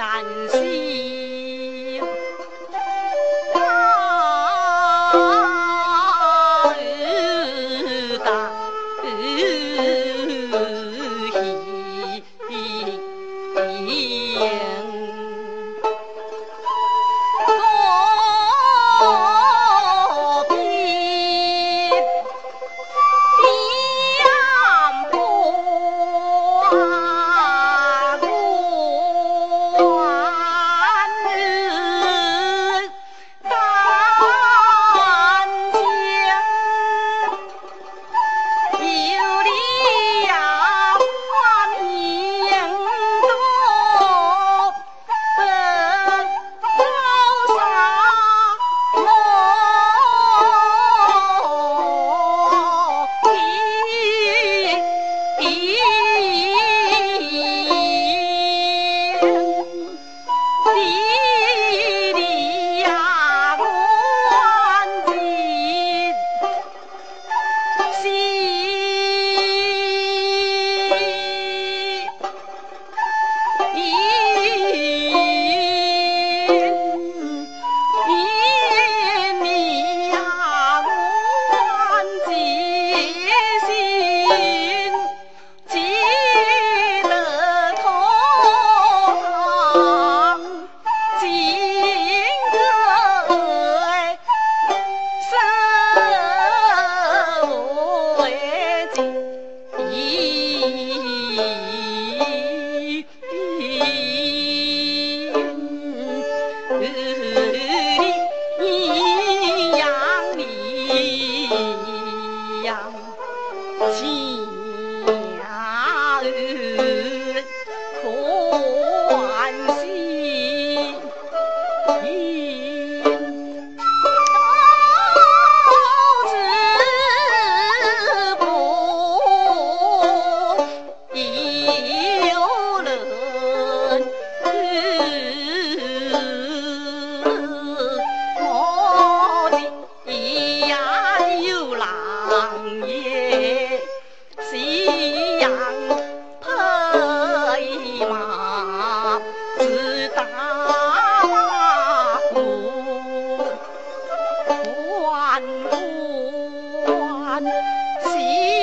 عن Sim. 心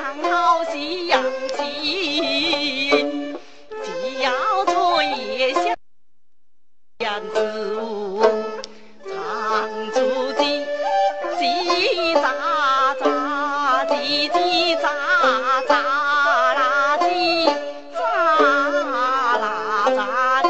养好鸡养鸡，既要出也香。养子母，养祖鸡，鸡喳喳，鸡鸡喳喳啦，啦，